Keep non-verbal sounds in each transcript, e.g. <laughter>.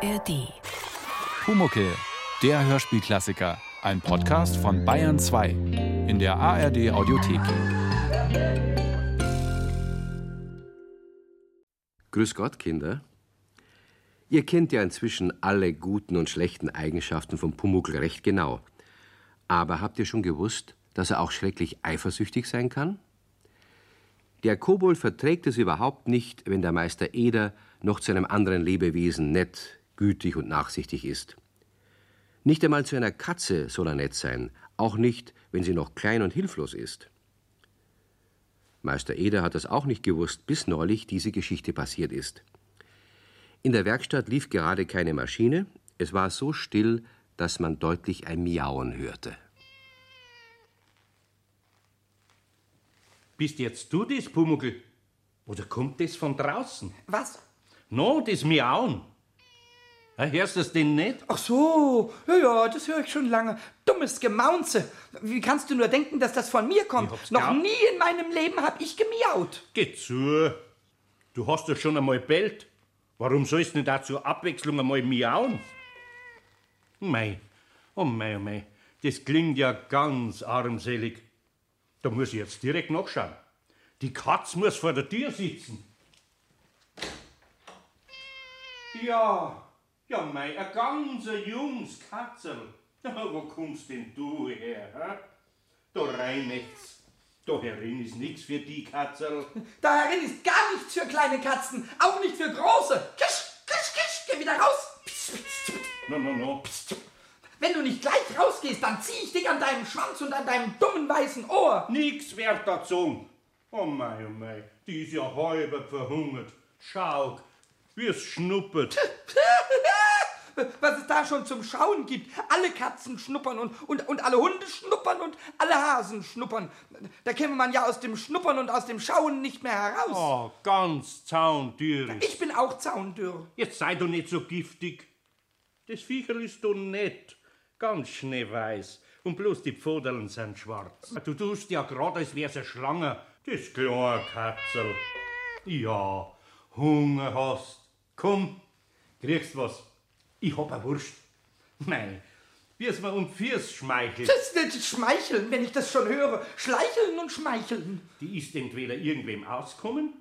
ARD. Pumuckel, der Hörspielklassiker. Ein Podcast von Bayern 2 in der ARD Audiothek. Grüß Gott, Kinder. Ihr kennt ja inzwischen alle guten und schlechten Eigenschaften von Pumuckl recht genau. Aber habt ihr schon gewusst, dass er auch schrecklich eifersüchtig sein kann? Der Kobold verträgt es überhaupt nicht, wenn der Meister Eder noch zu einem anderen Lebewesen nett, gütig und nachsichtig ist. Nicht einmal zu einer Katze soll er nett sein, auch nicht, wenn sie noch klein und hilflos ist. Meister Eder hat das auch nicht gewusst, bis neulich diese Geschichte passiert ist. In der Werkstatt lief gerade keine Maschine, es war so still, dass man deutlich ein Miauen hörte. Bist jetzt du das, Pumuckl? Oder kommt das von draußen? Was? No, das Miauen. Hörst du das denn nicht? Ach so, ja, ja, das höre ich schon lange. Dummes Gemaunze. Wie kannst du nur denken, dass das von mir kommt? Noch gehabt. nie in meinem Leben hab ich gemiaut. Geh zu. Du hast doch schon einmal bellt. Warum sollst du nicht auch zur Abwechslung einmal miauen? Mei, oh mei, oh mei, das klingt ja ganz armselig. Da muss ich jetzt direkt nachschauen. Die Katz muss vor der Tür sitzen. Ja, ja mei, ein ganz junges Katzel. Wo kommst denn du her, hä? Da reinecht's. Da herin ist nix für die Katzel. <laughs> Darin ist gar nichts für kleine Katzen, auch nicht für große. Kisch, kisch, kisch, geh wieder raus. Psst, psst. No, no, no. Wenn du nicht gleich rausgehst, dann zieh ich dich an deinem Schwanz und an deinem dummen weißen Ohr. Nix wird dazu. Oh mei, oh mei, die ist ja halber verhungert. Schau, wie es schnuppert. Was es da schon zum Schauen gibt. Alle Katzen schnuppern und, und, und alle Hunde schnuppern und alle Hasen schnuppern. Da käme man ja aus dem Schnuppern und aus dem Schauen nicht mehr heraus. Oh, ganz zaundürig. Ich bin auch zaundürr. Jetzt sei doch nicht so giftig. Das Viecherl ist doch nett, ganz schneeweiß. Und bloß die Pfodeln sind schwarz. Du tust ja grad, als wär's eine Schlange. Das kleine Katzel. Ja, Hunger hast. Komm, kriegst was. Ich hab a Wurst. Nein, wie es mir um Fiers schmeichelt. Das wird schmeicheln, wenn ich das schon höre. Schleicheln und schmeicheln. Die ist entweder irgendwem auskommen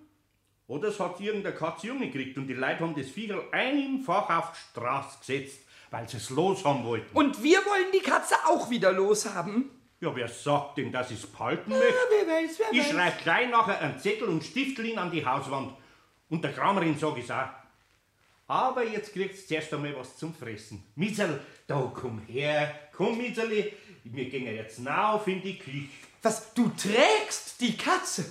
oder es hat irgendein Katzjunge gekriegt und die Leute haben das Viecherl einfach auf die Straße gesetzt, weil sie es los haben wollten. Und wir wollen die Katze auch wieder loshaben. Ja, wer sagt denn, dass ich es behalten Ja, möchte? wer weiß, wer Ich schreibe gleich nachher einen Zettel und Stiftelin an die Hauswand. Und der Kramerin sag ich's auch. Aber jetzt kriegst du zuerst einmal was zum Fressen. Mitzel, da komm her. Komm, Mitzeli. Wir gehen jetzt rauf in die Küche. Was, du trägst die Katze?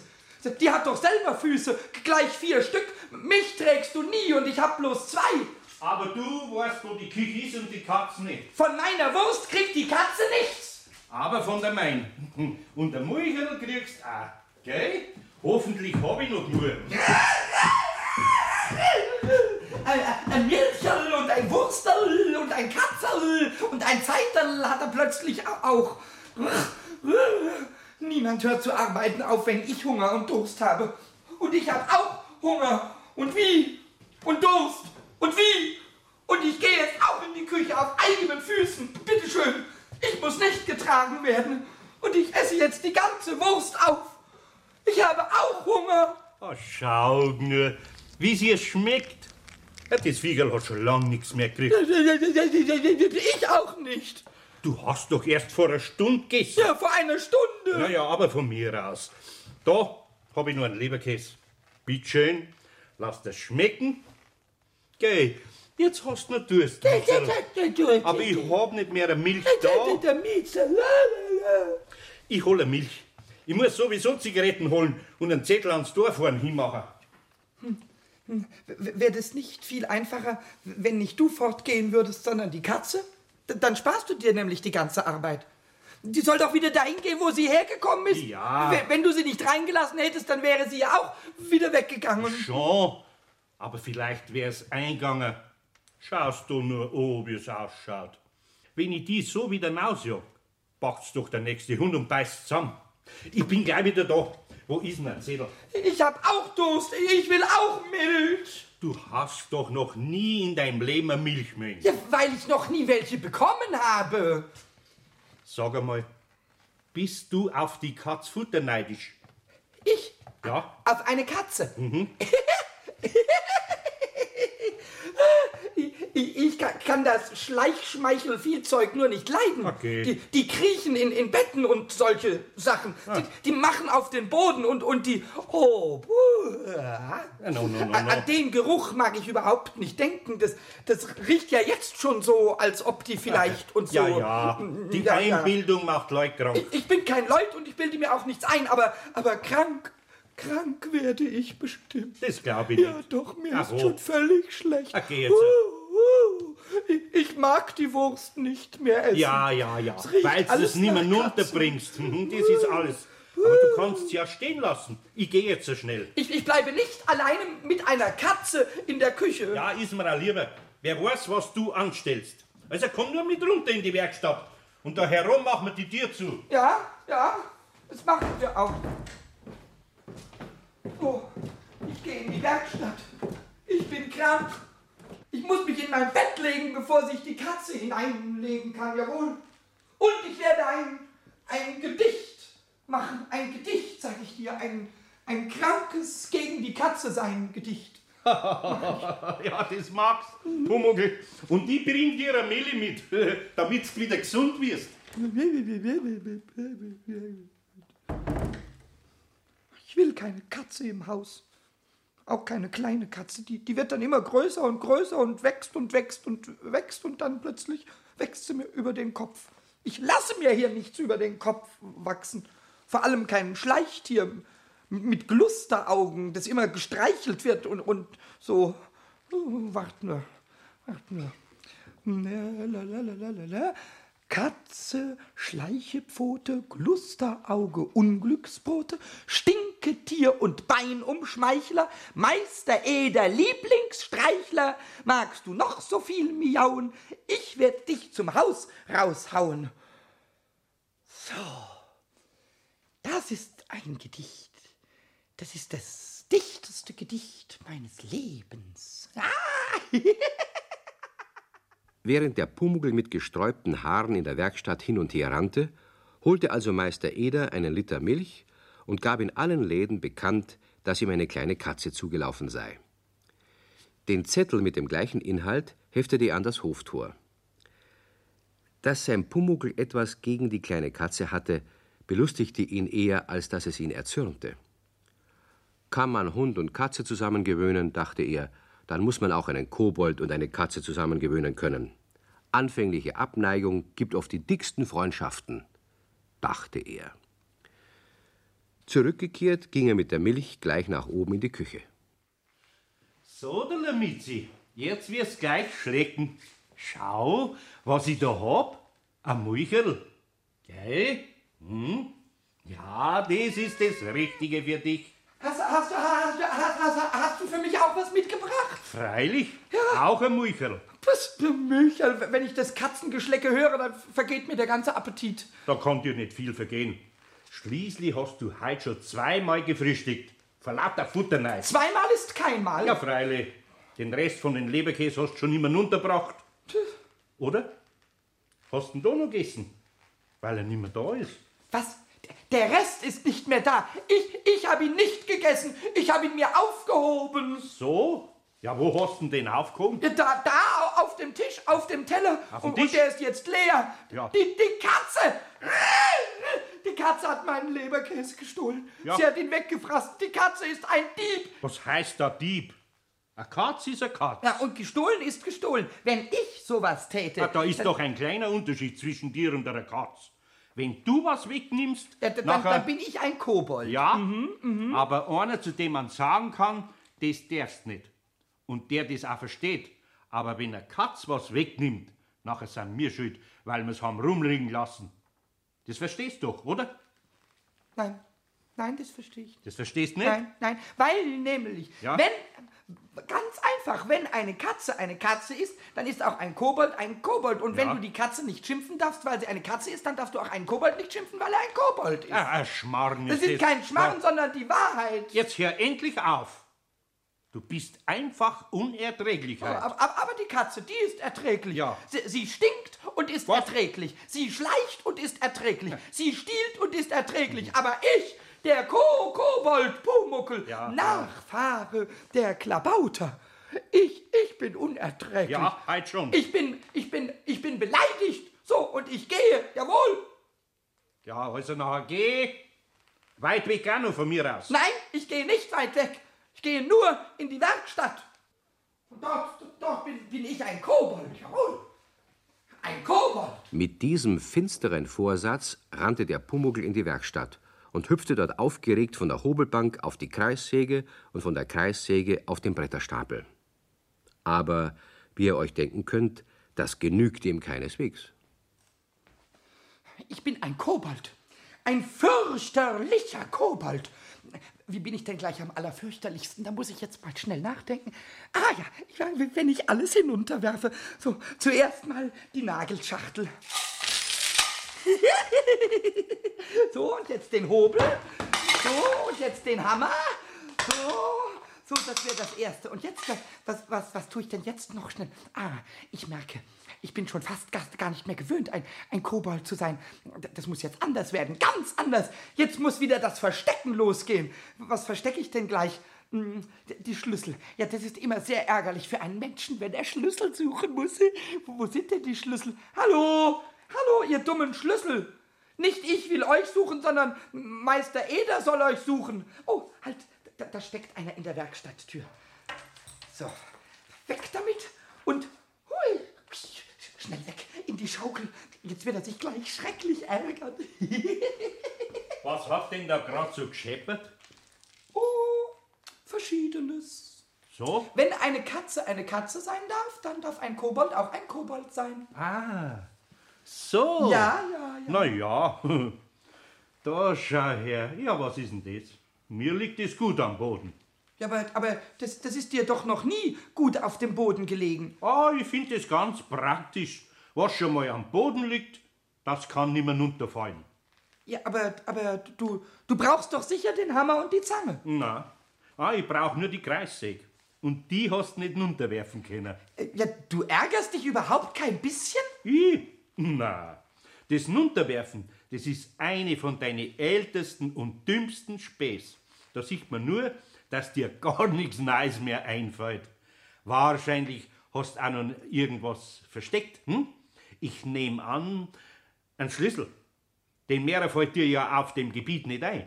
Die hat doch selber Füße, gleich vier Stück. Mich trägst du nie und ich hab bloß zwei. Aber du weißt, wo die Küche ist und die Katze nicht. Von meiner Wurst kriegt die Katze nichts. Aber von der Main. Und der Mulcherl kriegst auch. Gell? Hoffentlich hab ich noch genug. Ein, Milcherl und ein Wurstel und ein Katzerl und ein Zeiterl hat er plötzlich auch. Niemand hört zu arbeiten auf, wenn ich Hunger und Durst habe. Und ich habe auch Hunger. Und wie? Und Durst. Und wie? Und ich gehe jetzt auch in die Küche auf eigenen Füßen. Bitteschön. Ich muss nicht getragen werden. Und ich esse jetzt die ganze Wurst auf. Ich habe auch Hunger. Oh, schau nur, wie sie es schmeckt. Ja, das Viecherl hat schon lang nichts mehr gekriegt. Ich auch nicht. Du hast doch erst vor einer Stunde gegessen. Ja, vor einer Stunde. Naja, aber von mir aus. Da hab ich nur einen Leberkäse. Bitteschön, lass das schmecken. Geh, jetzt hast du noch Durst. Aber ich hab nicht mehr eine Milch da. Ich hol eine Milch. Ich muss sowieso Zigaretten holen und einen Zettel ans Dorf fahren hinmachen. Wäre das nicht viel einfacher, wenn nicht du fortgehen würdest, sondern die Katze? Dann sparst du dir nämlich die ganze Arbeit. Die soll doch wieder dahin gehen, wo sie hergekommen ist. Ja. Wenn du sie nicht reingelassen hättest, dann wäre sie ja auch wieder weggegangen. Schon, aber vielleicht wär's eingegangen. Schaust du nur an, wie es ausschaut. Wenn ich die so wieder rausjag, packt's doch der nächste Hund und beißt zusammen. Ich bin gleich wieder da. Wo ist denn ein Zettel? Ich hab auch Durst. Ich will auch Milch. Du hast doch noch nie in deinem Leben eine Milchmenge. Ja, weil ich noch nie welche bekommen habe. Sag einmal, bist du auf die Katz Futter neidisch? Ich Ja? auf eine Katze. ich, <laughs> ich, ich kann, kann das Schleichschmeichelviehzeug nur nicht leiden. Okay. Die, die kriechen in, in Betten und solche Sachen. Die, die machen auf den Boden und, und die. Oh, puh. Ja, no, no, no, An, den Geruch mag ich überhaupt nicht denken. Das, das riecht ja jetzt schon so, als ob die vielleicht und so. Ja, ja. Die Ja, ja. Einbildung macht Leute krank. Ich, ich bin kein Leut und ich bilde mir auch nichts ein, aber, aber krank, krank werde ich bestimmt. Das glaube ich Ja, nicht. doch, mir Ach, ist wo? schon völlig schlecht. Okay, jetzt. Uh, ich, mag die Wurst nicht mehr essen. Ja, ja, ja. Es Weil du es nicht mehr nach runterbringst. Mhm, Das ist alles. Aber du kannst es ja stehen lassen. Ich gehe jetzt so schnell. Ich, ich bleibe nicht alleine mit einer Katze in der Küche. Ja, ist mir auch lieber. Wer weiß, was du anstellst. Also komm nur mit runter in die Werkstatt. Und da herum machen wir die Tür zu. Ja, ja, das machen wir auch. Oh, ich gehe in die Werkstatt. Ich bin krank. Ich muss mich in mein Bett legen, bevor sich die Katze hineinlegen kann, jawohl. Und ich werde ein, ein Gedicht machen. Ein Gedicht, sag ich dir. Ein, ein krankes gegen die Katze sein Gedicht. <laughs> Ja, das magst, Pumuckl. Und ich bring dir eine Milli mit, <laughs> damit du wieder gesund wirst. Ich will keine Katze im Haus. Auch keine kleine Katze. Die, die wird dann immer größer und größer und wächst und wächst und wächst und dann plötzlich wächst sie mir über den Kopf. Ich lasse mir hier nichts über den Kopf wachsen. Vor allem kein Schleichtier mit Glusteraugen, das immer gestreichelt wird und, und so. Oh, wart nur, wart nur. Lalalala. Katze, Schleichepfote, Glusterauge, Unglücksbote, Stinketier und Beinumschmeichler, Meister Eder, Lieblingsstreichler, magst du noch so viel miauen, ich werd dich zum Haus raushauen. So, das ist ein Gedicht. Das ist das dichteste Gedicht meines Lebens. Ah! <laughs> Während der Pumuckl mit gesträubten Haaren in der Werkstatt hin und her rannte, holte also Meister Eder einen Liter Milch und gab in allen Läden bekannt, dass ihm eine kleine Katze zugelaufen sei. Den Zettel mit dem gleichen Inhalt heftete er an das Hoftor. Dass sein Pumuckl etwas gegen die kleine Katze hatte, belustigte ihn eher, als dass es ihn erzürnte. Kann man Hund und Katze zusammengewöhnen, dachte er, dann muss man auch einen Kobold und eine Katze zusammengewöhnen können. Anfängliche Abneigung gibt oft die dicksten Freundschaften, dachte er. Zurückgekehrt ging er mit der Milch gleich nach oben in die Küche. So, der Lamizi, jetzt wirst gleich schlecken. Schau, was ich da hab. Ein Mulcherl. Gell? Hm? Ja, das ist das Richtige für dich. Hast, hast, hast, hast, hast, du für mich auch was mitgebracht? Freilich, auch ein Mulcherl. Was für Milcherl. Wenn ich das Katzengeschlecke höre, dann vergeht mir der ganze Appetit. Da kann dir nicht viel vergehen. Schließlich hast du heute schon zweimal gefrühstückt. Vor lauter Futterneid. Zweimal ist keinmal. Ja, freilich. Den Rest von den Leberkäse hast du schon immer unterbracht. Oder? Hast du ihn da noch gegessen? Weil er nicht mehr da ist. Was? Der Rest ist nicht mehr da. Ich, ich habe ihn nicht gegessen. Ich habe ihn mir aufgehoben. So? Ja, wo hast du denn aufgehoben? Da, da, auf dem Tisch, auf dem Teller. Auf dem und, Tisch? und der ist jetzt leer. Ja. Die, die Katze. Die Katze hat meinen Leberkäse gestohlen. Ja. Sie hat ihn weggefressen. Die Katze ist ein Dieb. Was heißt da Dieb? Eine Katz ist eine Katz. Ja, und gestohlen ist gestohlen. Wenn ich sowas täte. Ja, da ist doch ein kleiner Unterschied zwischen dir und einer Katz. Wenn du was wegnimmst, Ja, dann, nachher, dann bin ich ein Kobold. ja, aber einer, zu dem man sagen kann, das darfst nicht. Und der das auch versteht. Aber wenn eine Katz was wegnimmt, nachher sind wir schuld, weil wir es haben rumliegen lassen. Das verstehst du doch, oder? Nein, nein, das verstehe ich. Das verstehst nicht? Nein, nein, weil nämlich, Ja? wenn, ganz einfach, wenn eine Katze eine Katze ist, dann ist auch ein Kobold ein Kobold. Und wenn Ja. du die Katze nicht schimpfen darfst, weil sie eine Katze ist, dann darfst du auch einen Kobold nicht schimpfen, weil er ein Kobold ist. Ein Schmarrn das ist kein Schmarrn, sondern die Wahrheit. Jetzt hör endlich auf. Du bist einfach unerträglich. Aber, heute. aber, aber die Katze, die ist erträglich. Ja. Sie, sie stinkt und ist Was? erträglich. Sie schleicht und ist erträglich. Sie stiehlt und ist erträglich. Aber ich, der Ko Kobold Pumuckel, Ja. Nachfahre der Klabauter, ich, ich bin unerträglich. Ja, halt schon. Ich bin, ich bin, ich bin beleidigt. So, und ich gehe, jawohl. Ja, also nachher geh. Weit weg auch noch von mir aus. Nein, ich gehe nicht weit weg. Ich gehe nur in die Werkstatt. Und dort, dort bin, bin ich ein Kobold, jawohl. Ein Kobold. Mit diesem finsteren Vorsatz rannte der Pumuckl in die Werkstatt und hüpfte dort aufgeregt von der Hobelbank auf die Kreissäge und von der Kreissäge auf den Bretterstapel. Aber, wie ihr euch denken könnt, das genügt ihm keineswegs. Ich bin ein Kobold. Ein fürchterlicher Kobold. Wie bin ich denn gleich am allerfürchterlichsten? Da muss ich jetzt mal schnell nachdenken. Ah ja, wenn ich alles hinunterwerfe. So, zuerst mal die Nagelschachtel. <laughs> so, und jetzt den Hobel. So, und jetzt den Hammer. So, so, das wäre das Erste. Und jetzt, was, was, was, was tue ich denn jetzt noch schnell? Ah, ich merke, ich bin schon fast gar, nicht mehr gewöhnt, ein, ein Kobold zu sein. Das muss jetzt anders werden, ganz anders. Jetzt muss wieder das Verstecken losgehen. Was verstecke ich denn gleich? Hm, Die Schlüssel. Ja, das ist immer sehr ärgerlich für einen Menschen, wenn er Schlüssel suchen muss. Wo sind denn die Schlüssel? Hallo, hallo, ihr dummen Schlüssel. Nicht ich will euch suchen, sondern Meister Eder soll euch suchen. Oh, halt, da, da steckt einer in der Werkstatttür. So, weg damit und hui, schnell weg in die Schaukel. Jetzt wird er sich gleich schrecklich ärgern. <laughs> Was hat denn da gerade so gescheppert? oh, verschiedenes. So? Wenn eine Katze eine Katze sein darf, dann darf ein Kobold auch ein Kobold sein. Ah, so. Ja, ja, ja. Na ja, <laughs> da schau her. Ja, was ist denn das? Mir liegt es gut am Boden. Ja, aber, aber das, das ist dir doch noch nie gut auf dem Boden gelegen. Ah, ich finde das ganz praktisch. Was schon mal am Boden liegt, das kann nimmer runterfallen. Ja, aber, aber du, du brauchst doch sicher den Hammer und die Zange. Na, ah, ich brauche nur die Kreissäge. Und die hast nicht runterwerfen können. Äh, Ja, du ärgerst dich überhaupt kein bisschen? Ich? Na, das Runterwerfen, das ist eine von deinen ältesten und dümmsten Späß. Da sieht man nur, dass dir <laughs> gar nichts Neues mehr einfällt. Wahrscheinlich hast auch noch irgendwas versteckt, hm? Ich nehme an, ein Schlüssel. Den mehr fällt dir ja auf dem Gebiet nicht ein.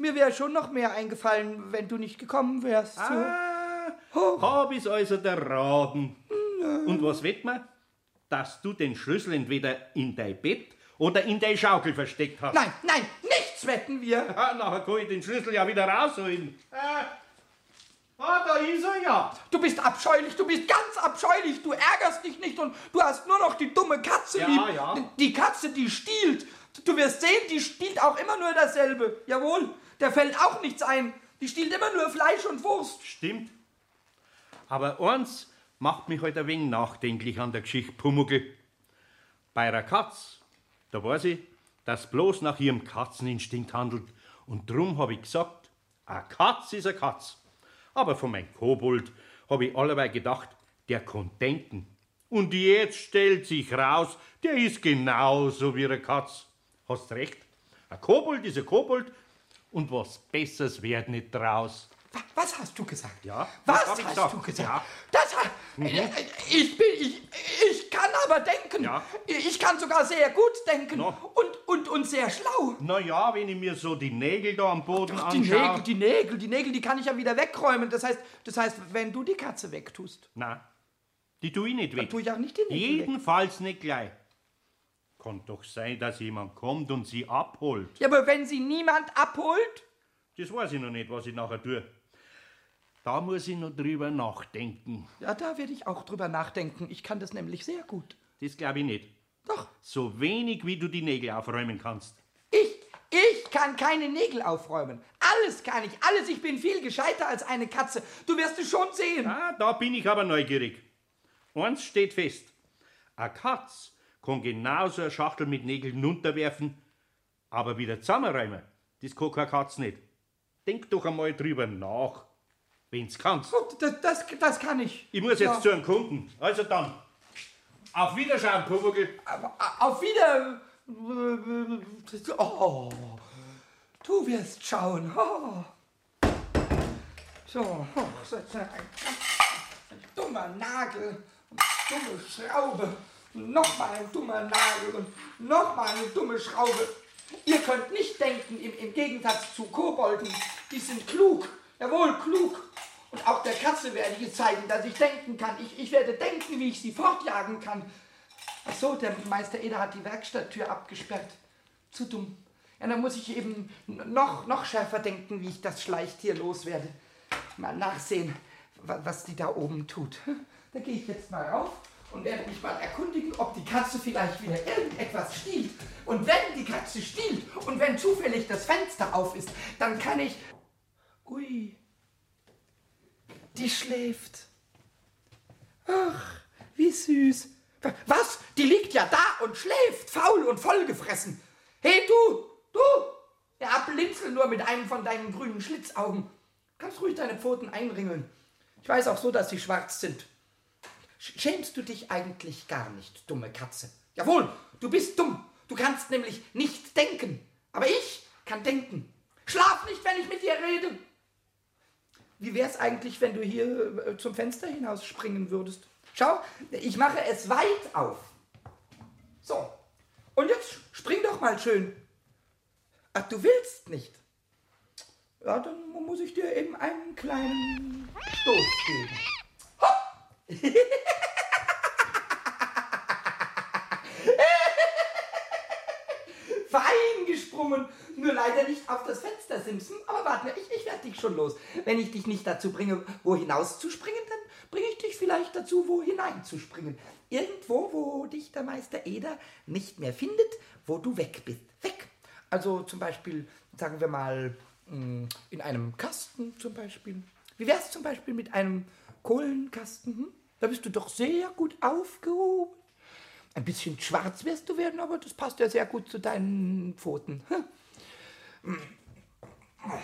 Mir wäre schon noch mehr eingefallen, wenn du nicht gekommen wärst. Ah, hab ich's also der Raden. Und was wett man? Dass du den Schlüssel entweder in dein Bett oder in dein Schaukel versteckt hast. Nein, nein, nichts wetten wir. <laughs> Ah, nachher kann ich den Schlüssel ja wieder rausholen. Ah, ah, da ist er ja. Du bist abscheulich, du bist ganz abscheulich. Du ärgerst dich nicht und du hast nur noch die dumme Katze Ja, lieb. ja. Die Katze, die stiehlt. Du wirst sehen, die stiehlt auch immer nur dasselbe. Jawohl, der fällt auch nichts ein. Die stiehlt immer nur Fleisch und Wurst. Stimmt. Aber eins macht mich heute ein wenig nachdenklich an der Geschichte Pumuckl. Bei einer Katz, da weiß ich, dass bloß nach ihrem Katzeninstinkt handelt. Und drum habe ich gesagt, eine Katz ist eine Katz. Aber von meinem Kobold habe ich allerweil gedacht, der kann denken. Und jetzt stellt sich raus, der ist genauso wie eine Katz. Hast recht. Ein Kobold ist ein Kobold und was Besseres wird nicht draus. Wa- Was hast du gesagt? Ja, Was hast gesagt. du gesagt? Ja. Das ha Äh, ich bin ich, ich kann aber denken. Ja. Ich kann sogar sehr gut denken No. und, und, und sehr schlau. Na ja, wenn ich mir so die Nägel da am Boden Die anschaue. Nägel, die Nägel, die Nägel, die kann ich ja wieder wegräumen. Das heißt, das heißt, wenn du die Katze wegtust, Na, die tue ich nicht weg. tue ich auch nicht die Nägel weg. Jedenfalls nicht gleich. Kann doch sein, dass jemand kommt und sie abholt. Ja, aber wenn sie niemand abholt, Das weiß ich noch nicht, was ich nachher tue. Da muss ich noch drüber nachdenken. ja, da werde ich auch drüber nachdenken. Ich kann das nämlich sehr gut. Das glaube ich nicht. Doch, So wenig, wie du die Nägel aufräumen kannst. ich, ich kann keine Nägel aufräumen. Alles kann ich, alles. Ich bin viel gescheiter als eine Katze. Du wirst es schon sehen. Ah, da bin ich aber neugierig. Eins steht fest. Eine Katz kann genauso eine Schachtel mit Nägeln runterwerfen, aber wieder zusammenräumen, das kann keine Katz nicht. Denk doch einmal drüber nach, wenn's kannst. Oh, das, das, das kann ich. Ich muss jetzt Ja. zu einem Kunden. Also dann, auf Wiederschauen, äh, Auf wieder. Oh, du wirst schauen. Oh. So, oh, so, so ein, ein dummer Nagel, eine dumme Schraube, nochmal ein dummer Nagel und nochmal eine dumme Schraube. Ihr könnt nicht denken, im, im Gegensatz zu Kobolden, die sind klug, jawohl, klug. Und auch der Katze werde ich zeigen, dass ich denken kann. Ich, ich werde denken, wie ich sie fortjagen kann. Ach so, der Meister Eder hat die Werkstatttür abgesperrt. Zu dumm. Ja, dann muss ich eben noch, noch schärfer denken, wie ich das Schleichtier loswerde. Mal nachsehen, wa- was die da oben tut. Da gehe ich jetzt mal rauf und werde mich mal erkundigen, ob die Katze vielleicht wieder irgendetwas stiehlt. Und wenn die Katze stiehlt und wenn zufällig das Fenster auf ist, dann kann ich... Ui, die schläft. Ach, wie süß. Was? Die liegt ja da und schläft, faul und vollgefressen. Hey, du, du! Ja, blinzel nur mit einem von deinen grünen Schlitzaugen. Kannst ruhig deine Pfoten einringeln. Ich weiß auch so, dass sie schwarz sind. Sch- Schämst du dich eigentlich gar nicht, dumme Katze? Jawohl, du bist dumm. Du kannst nämlich nicht denken. Aber ich kann denken. Schlaf nicht, wenn ich mit dir rede. Wie wär's eigentlich, wenn du hier äh, zum Fenster hinaus springen würdest? Schau, ich mache es weit auf. So. Und jetzt spring doch mal schön. Ach, du willst nicht. Ja, dann muss ich dir eben einen kleinen Stoß geben. Hopp! <laughs> <laughs> Fein gesprungen. Nur leider nicht auf das Fenster, Simpson. Aber warte mal, ich, ich werde dich schon los. Wenn ich dich nicht dazu bringe, wo hinaus zu springen, dann bringe ich dich vielleicht dazu, wo hinein zu springen. Irgendwo, wo dich der Meister Eder nicht mehr findet, wo du weg bist. Weg. Also zum Beispiel, sagen wir mal, mh, in einem Kasten zum Beispiel. Wie wär's zum Beispiel mit einem Kohlenkasten? Hm? Da bist du doch sehr gut aufgehoben. Ein bisschen schwarz wirst du werden, aber das passt ja sehr gut zu deinen Pfoten. Hm. Oh,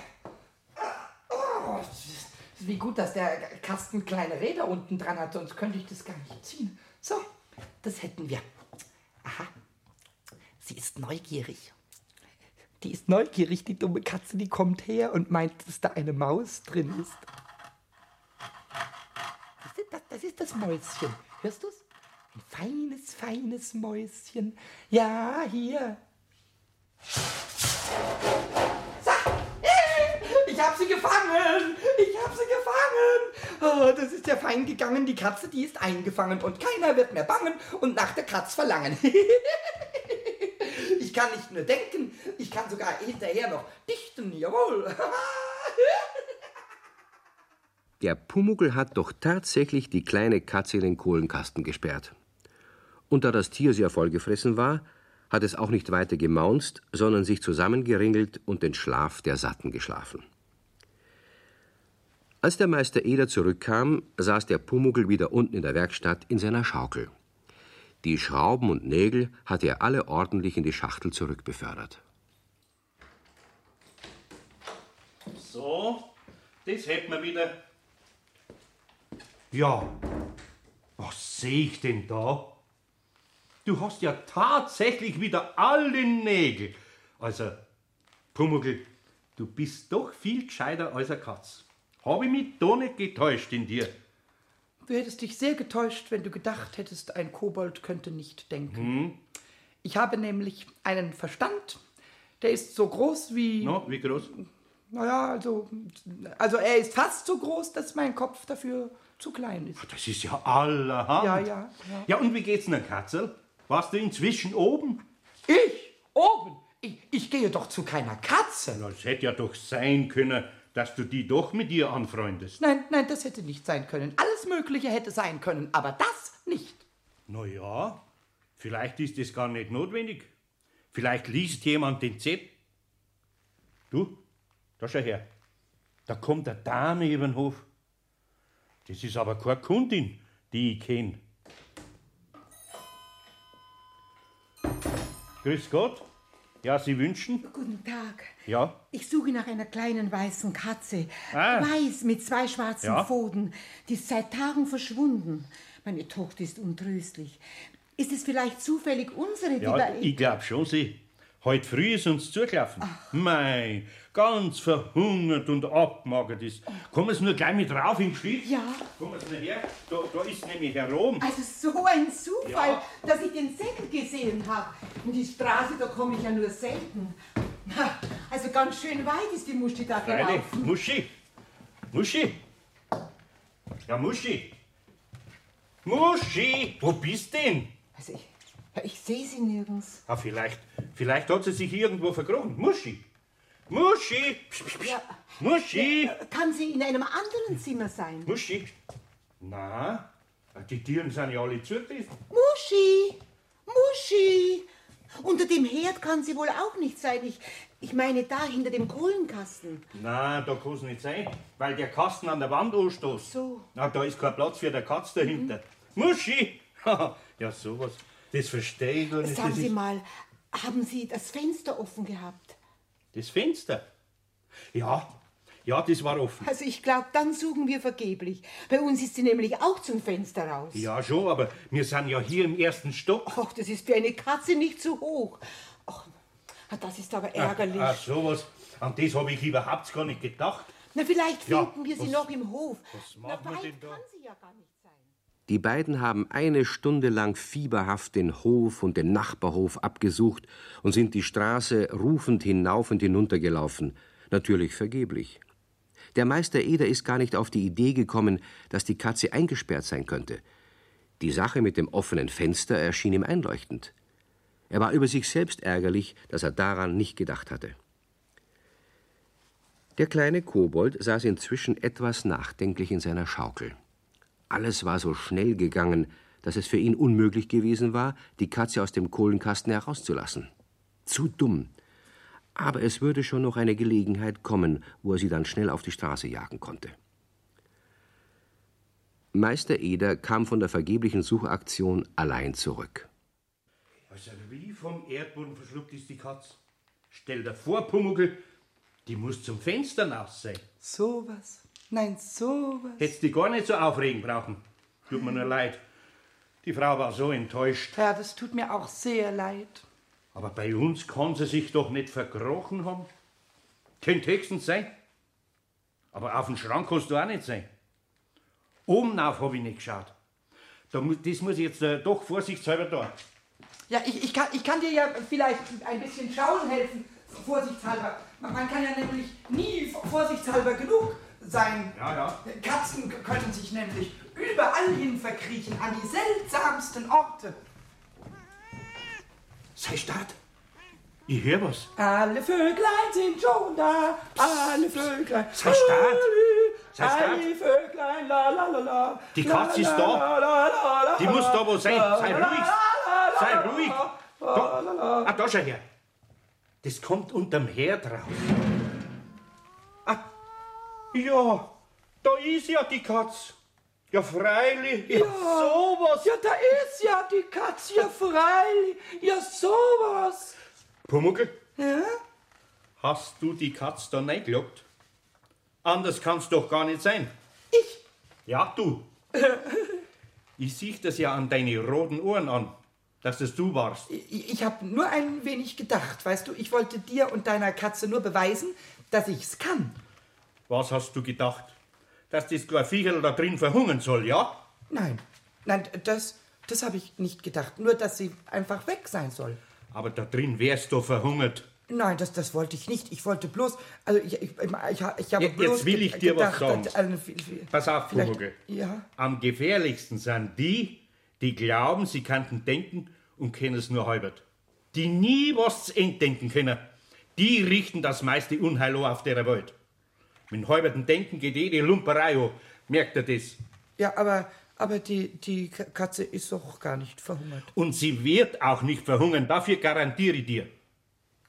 wie gut, dass der Kasten kleine Räder unten dran hat, sonst könnte ich das gar nicht ziehen. So, das hätten wir. Aha, sie ist neugierig. Die ist neugierig, die dumme Katze, die kommt her und meint, dass da eine Maus drin ist. Das ist das, das, ist das Mäuschen. Hörst du's? Ein feines, feines Mäuschen. Ja, hier. Äh, ich hab sie gefangen. Ich hab sie gefangen. Oh, das ist ja fein gegangen. Die Katze, die ist eingefangen und keiner wird mehr bangen und nach der Katz verlangen. <laughs> Ich kann nicht nur denken, ich kann sogar hinterher noch dichten, jawohl. Der Pumuckl hat doch tatsächlich die kleine Katze in den Kohlenkasten gesperrt. Und da das Tier sehr vollgefressen war, hat es auch nicht weiter gemaunzt, sondern sich zusammengeringelt und den Schlaf der Satten geschlafen. Als der Meister Eder zurückkam, saß der Pumuckl wieder unten in der Werkstatt in seiner Schaukel. Die Schrauben und Nägel hatte er alle ordentlich in die Schachtel zurückbefördert. So, das hätten wir wieder. Ja, was sehe ich denn da? Du hast ja tatsächlich wieder alle Nägel. Also, Pumuckl, du bist doch viel gescheiter als eine Katz. Habe ich mich da nicht getäuscht in dir? Du hättest dich sehr getäuscht, wenn du gedacht hättest, ein Kobold könnte nicht denken. Ich habe nämlich einen Verstand, der ist so groß wie. No, wie groß? Naja, also, also er ist fast so groß, dass mein Kopf dafür zu klein ist. Das ist ja allerhand. Ja, ja, ja. Ja, und wie geht's denn, Katzel? Warst du inzwischen oben? Ich? Oben? Ich, ich gehe doch zu keiner Katze. Na, Es hätte ja doch sein können, dass du die doch mit dir anfreundest. Nein, nein, das hätte nicht sein können. Alles Mögliche hätte sein können, aber das nicht. Na ja, vielleicht ist es gar nicht notwendig. Vielleicht liest jemand den Zettel. Du, da schau her. Da kommt eine Dame über den Hof. Das ist aber keine Kundin, die ich kenne. Grüß Gott. Ja, Sie wünschen? Guten Tag. Ja. Ich suche nach einer kleinen weißen Katze. Ah. Weiß mit zwei schwarzen Ja. Pfoten. Die ist seit Tagen verschwunden. Meine Tochter ist untröstlich. Ist es vielleicht zufällig unsere, die Ja, da ich glaub schon, Sie. Heute früh ist uns zugelaufen. Mei, ganz verhungert und abgemagert ist. Kommen Sie nur gleich mit rauf im Stief? Ja. Kommen Sie nur her. Da, da ist nämlich herum. Also so ein Zufall, Ja. dass ich den Säckel gesehen habe. In die Straße, da komme ich ja nur selten. Also ganz schön weit ist die Muschi da Freilich. gelaufen. Muschi. Muschi. Ja, Muschi. Muschi, wo bist denn? Also ich, ich sehe sie nirgends. Ah, vielleicht, vielleicht hat sie sich irgendwo verkrochen. Muschi. Muschi. Psch, psch, psch. Ja. Muschi. Kann sie in einem anderen Zimmer sein? Muschi. Na, die Türen sind ja alle zugewiesen. Muschi! Muschi! Unter dem Herd kann sie wohl auch nicht sein. Ich, ich meine da hinter dem Kohlenkasten. Na, da kann es nicht sein, weil der Kasten an der Wand anstoßt. So. Na, da ist kein Platz für der Katz dahinter. Muschi! <laughs> ja, sowas. Das verstehe ich gar nicht. Sagen das, Sie mal, haben Sie das Fenster offen gehabt? das Fenster. Ja, ja, das war offen. Also ich glaube, dann suchen wir vergeblich. Bei uns ist sie nämlich auch zum Fenster raus. Ja, schon, aber wir sind ja hier im ersten Stock. Ach, das ist für eine Katze nicht zu hoch. Ach, das ist aber ärgerlich. Ah, sowas. An das habe ich überhaupt gar nicht gedacht. Na, vielleicht Ja, finden wir sie was- noch im Hof. was Na, machen wir weit denn da? kann sie ja gar nicht. Die beiden haben eine Stunde lang fieberhaft den Hof und den Nachbarhof abgesucht und sind die Straße rufend hinauf und hinunter gelaufen. Natürlich vergeblich. Der Meister Eder ist gar nicht auf die Idee gekommen, dass die Katze eingesperrt sein könnte. Die Sache mit dem offenen Fenster erschien ihm einleuchtend. Er war über sich selbst ärgerlich, dass er daran nicht gedacht hatte. Der kleine Kobold saß inzwischen etwas nachdenklich in seiner Schaukel. Alles war so schnell gegangen, dass es für ihn unmöglich gewesen war, die Katze aus dem Kohlenkasten herauszulassen. Zu dumm. Aber es würde schon noch eine Gelegenheit kommen, wo er sie dann schnell auf die Straße jagen konnte. Meister Eder kam von der vergeblichen Suchaktion allein zurück. Also wie vom Erdboden verschluckt ist die Katz. Stell dir vor, Pumuckl, die muss zum Fenster raus sein. Sowas. Nein, sowas. Hättest die gar nicht so aufregen brauchen. Tut mir nur leid. Die Frau war so enttäuscht. Ja, das tut mir auch sehr leid. Aber bei uns kann sie sich doch nicht verkrochen haben. Könnte höchstens sein. Aber auf den Schrank kannst du auch nicht sein. Oben auf habe ich nicht geschaut. Da das muss ich jetzt äh, doch vorsichtshalber da. Ja, ich, ich, kann, ich kann dir ja vielleicht ein bisschen schauen helfen, vorsichtshalber. Man, man kann ja nämlich nie vorsichtshalber genug sein. Ja, ja. Katzen können sich nämlich überall hin verkriechen, an die seltsamsten Orte. Sei stark. Ich höre was. Alle Vöglein sind schon da, alle Vöglein. Sei stark. Sei stark. Alle Vöglein, la la la la. Die Katze ist da. Die muss da wo sein. Sei ruhig. Sei ruhig. Da, ah, da schau her. Das kommt unterm Herd raus. Ja, da ist ja die Katz. Ja, freilich. Ja, sowas. Ja, da ist ja die Katze, ja freilich. Ja, sowas. Pumuckl, Ja? hast du die Katz da reingelockt? Anders kann's doch gar nicht sein. Ich? Ja, du. <laughs> Ich sieh das ja an deine roten Ohren an, dass das du warst. Ich, ich habe nur ein wenig gedacht, weißt du, ich wollte dir und deiner Katze nur beweisen, dass ich's kann. Was hast du gedacht? Dass das kleine Viecherl da drin verhungern soll, ja? Nein, nein, das, das habe ich nicht gedacht. Nur, dass sie einfach weg sein soll. Aber da drin wärst du verhungert. Nein, das, das wollte ich nicht. Ich wollte bloß, also ich, ich, ich, ich, habe Jetzt bloß will ich dir was gedacht, sagen. dass- also, Pass auf, Pumuckl. Ja, Am gefährlichsten sind die, die glauben, sie könnten denken und können es nur halbert. Die nie was zu Ende denken können. Die richten das meiste Unheil auf der Welt. Mit halberten Denken geht eh die Lumperei an. Merkt ihr das? ja, aber, aber die, die Katze ist doch gar nicht verhungert. Und sie wird auch nicht verhungern, dafür garantiere ich dir.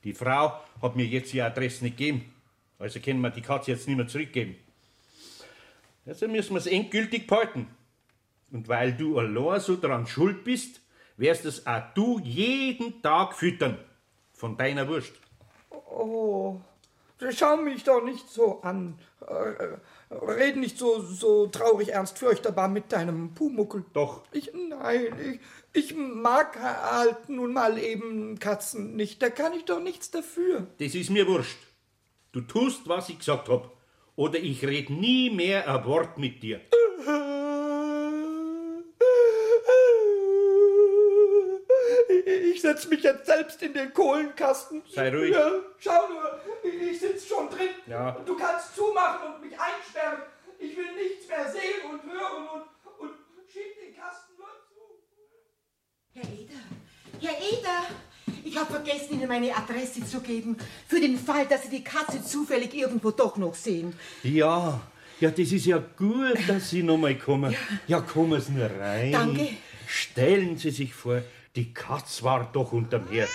Die Frau hat mir jetzt die Adresse nicht gegeben. Also können wir die Katze jetzt nicht mehr zurückgeben. Also müssen wir es endgültig behalten. Und weil du allein so dran schuld bist, wirst es auch du jeden Tag füttern. von deiner Wurst. Oh, schau mich doch nicht so an. Äh, red nicht so, so traurig ernst fürchterbar mit deinem Pumuckel. Doch. Ich, nein, ich, ich mag halt nun mal eben Katzen nicht. Da kann ich doch nichts dafür. Das ist mir wurscht. Du tust, was ich gesagt hab. Oder ich red nie mehr ein Wort mit dir. Ich setz mich jetzt selbst in den Kohlenkasten. Sei ruhig. Ja, schau nur, ich sitz schon drin. Ja. Du kannst zumachen und mich einsperren. Ich will nichts mehr sehen und hören und, und schieb den Kasten nur zu. Herr Eder, Herr Eder, ich habe vergessen, Ihnen meine Adresse zu geben, für den Fall, dass Sie die Katze zufällig irgendwo doch noch sehen. Ja, ja, das ist ja gut, dass Sie noch mal kommen. Ja, kommen Sie nur rein. Danke. Stellen Sie sich vor, die Katz war doch unterm Herd.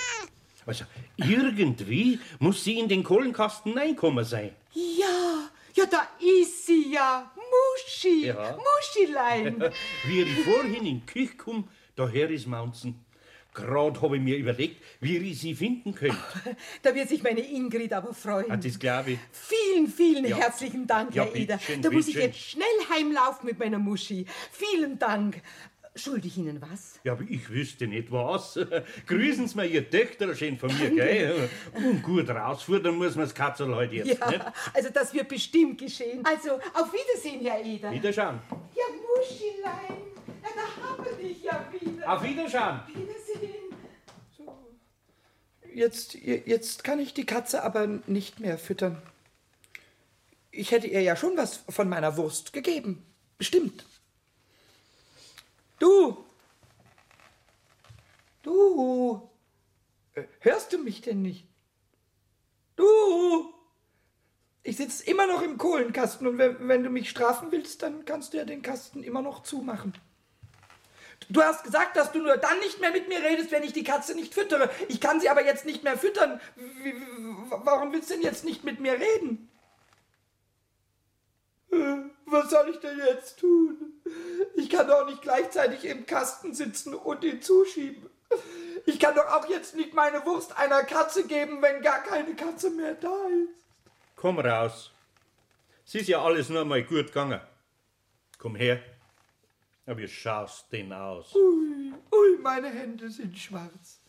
Also, irgendwie muss sie in den Kohlenkasten reinkommen sein. Ja, ja, da ist sie ja, Muschi, Ja. Muschilein. <laughs> Wie ich vorhin in die Küche komme, daher ist Mounzen. Gerade habe ich mir überlegt, wie ich sie finden könnte. Da wird sich meine Ingrid aber freuen. Ah, das glaube ich. Vielen, vielen Ja. herzlichen Dank, Ja, Herr Eder. Da muss ich jetzt schnell heimlaufen mit meiner Muschi. Vielen Dank. Schuldig Ihnen was? Ja, aber ich wüsste nicht was. <laughs> Grüßen Sie mir Ihr Töchter schön von mir, gell? Und gut rausfuhren muss man das Katzel heute jetzt, Ja, nicht? also das wird bestimmt geschehen. Also, auf Wiedersehen, Herr Eder. Wiederschauen. Ja, Muschilein, ja, da haben wir dich ja wieder. Auf Wiederschauen. Wiedersehen. Jetzt, jetzt kann ich die Katze aber nicht mehr füttern. Ich hätte ihr ja schon was von meiner Wurst gegeben. Bestimmt. Du! Du! Äh, Hörst du mich denn nicht? Du! Ich sitze immer noch im Kohlenkasten und wenn, wenn du mich strafen willst, dann kannst du ja den Kasten immer noch zumachen. Du hast gesagt, dass du nur dann nicht mehr mit mir redest, wenn ich die Katze nicht füttere. Ich kann sie aber jetzt nicht mehr füttern. Warum willst du denn jetzt nicht mit mir reden? Was soll ich denn jetzt tun? Ich kann doch nicht gleichzeitig im Kasten sitzen und ihn zuschieben. Ich kann doch auch jetzt nicht meine Wurst einer Katze geben, wenn gar keine Katze mehr da ist. Komm raus. Es ist ja alles nur mal gut gegangen. Komm her. Ja, wie schaust denn aus? Ui, ui, meine Hände sind schwarz.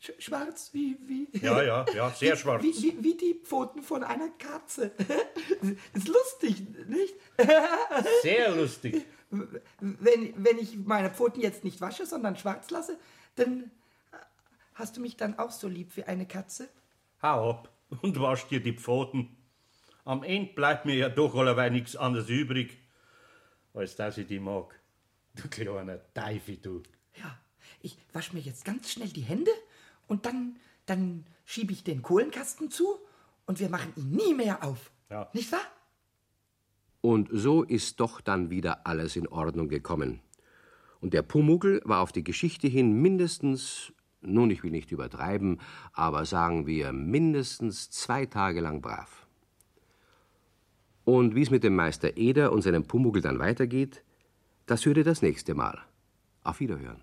Sch schwarz wie, wie? Ja, ja, ja, sehr schwarz. Wie, wie, wie die Pfoten von einer Katze. <laughs> Ist lustig, nicht? Sehr lustig. Wenn, wenn ich meine Pfoten jetzt nicht wasche, sondern schwarz lasse, dann hast du mich dann auch so lieb wie eine Katze? Hau ab und wasch dir die Pfoten. Am Ende bleibt mir ja doch allerweil nichts anderes übrig, als dass ich die mag. Du kleiner Teufel, du. Ja, ich wasche mir jetzt ganz schnell die Hände und dann, dann schiebe ich den Kohlenkasten zu und wir machen ihn nie mehr auf. Ja. Nicht wahr? Und so ist doch dann wieder alles in Ordnung gekommen. Und der Pumuckl war auf die Geschichte hin mindestens, nun, ich will nicht übertreiben, aber sagen wir mindestens zwei Tage lang brav. Und wie es mit dem Meister Eder und seinem Pumuckl dann weitergeht, das hört ihr das nächste Mal. Auf Wiederhören.